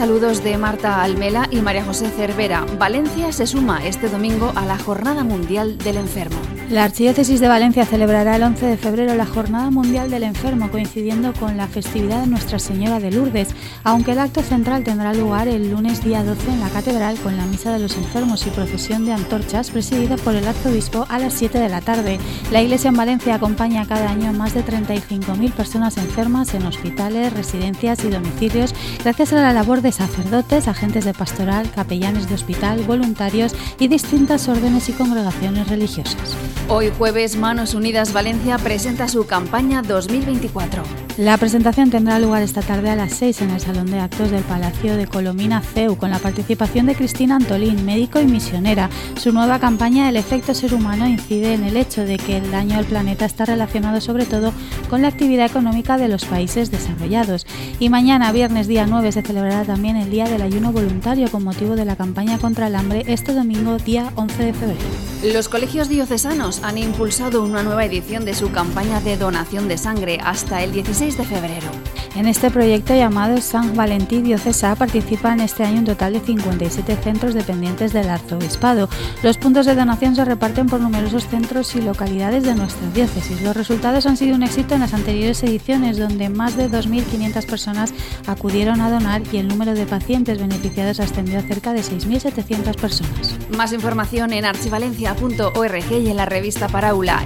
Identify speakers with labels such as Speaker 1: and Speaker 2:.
Speaker 1: saludos de Marta Almela y María José Cervera. Valencia se suma este domingo a la Jornada Mundial del Enfermo.
Speaker 2: La Archidiócesis de Valencia celebrará el 11 de febrero la Jornada Mundial del Enfermo, coincidiendo con la festividad de Nuestra Señora de Lourdes, aunque el acto central tendrá lugar el lunes día 12 en la Catedral con la Misa de los Enfermos y procesión de antorchas presidida por el Arzobispo a las 7 de la tarde. La Iglesia en Valencia acompaña cada año a más de 35.000 personas enfermas en hospitales, residencias y domicilios gracias a la labor de sacerdotes, agentes de pastoral, capellanes de hospital, voluntarios y distintas órdenes y congregaciones religiosas.
Speaker 1: Hoy jueves Manos Unidas Valencia presenta su campaña 2024.
Speaker 2: La presentación tendrá lugar esta tarde a las 6 en el Salón de Actos del Palacio de Colomina CEU con la participación de Cristina Antolín, médico y misionera. Su nueva campaña El efecto ser humano incide en el hecho de que el daño al planeta está relacionado sobre todo con la actividad económica de los países desarrollados. Y mañana, viernes día 9, se celebrará también el Día del Ayuno Voluntario con motivo de la campaña contra el hambre este domingo día 11 de febrero.
Speaker 1: Los colegios diocesanos han impulsado una nueva edición de su campaña de donación de sangre hasta el 16 de febrero.
Speaker 2: En este proyecto llamado San Valentín Diocesa participan este año un total de 57 centros dependientes del arzobispado. Los puntos de donación se reparten por numerosos centros y localidades de nuestra diócesis. Los resultados han sido un éxito en las anteriores ediciones, donde más de 2.500 personas acudieron a donar y el número de pacientes beneficiados ascendió a cerca de 6.700 personas.
Speaker 1: Más información en archivalencia.org y en la revista Paraula.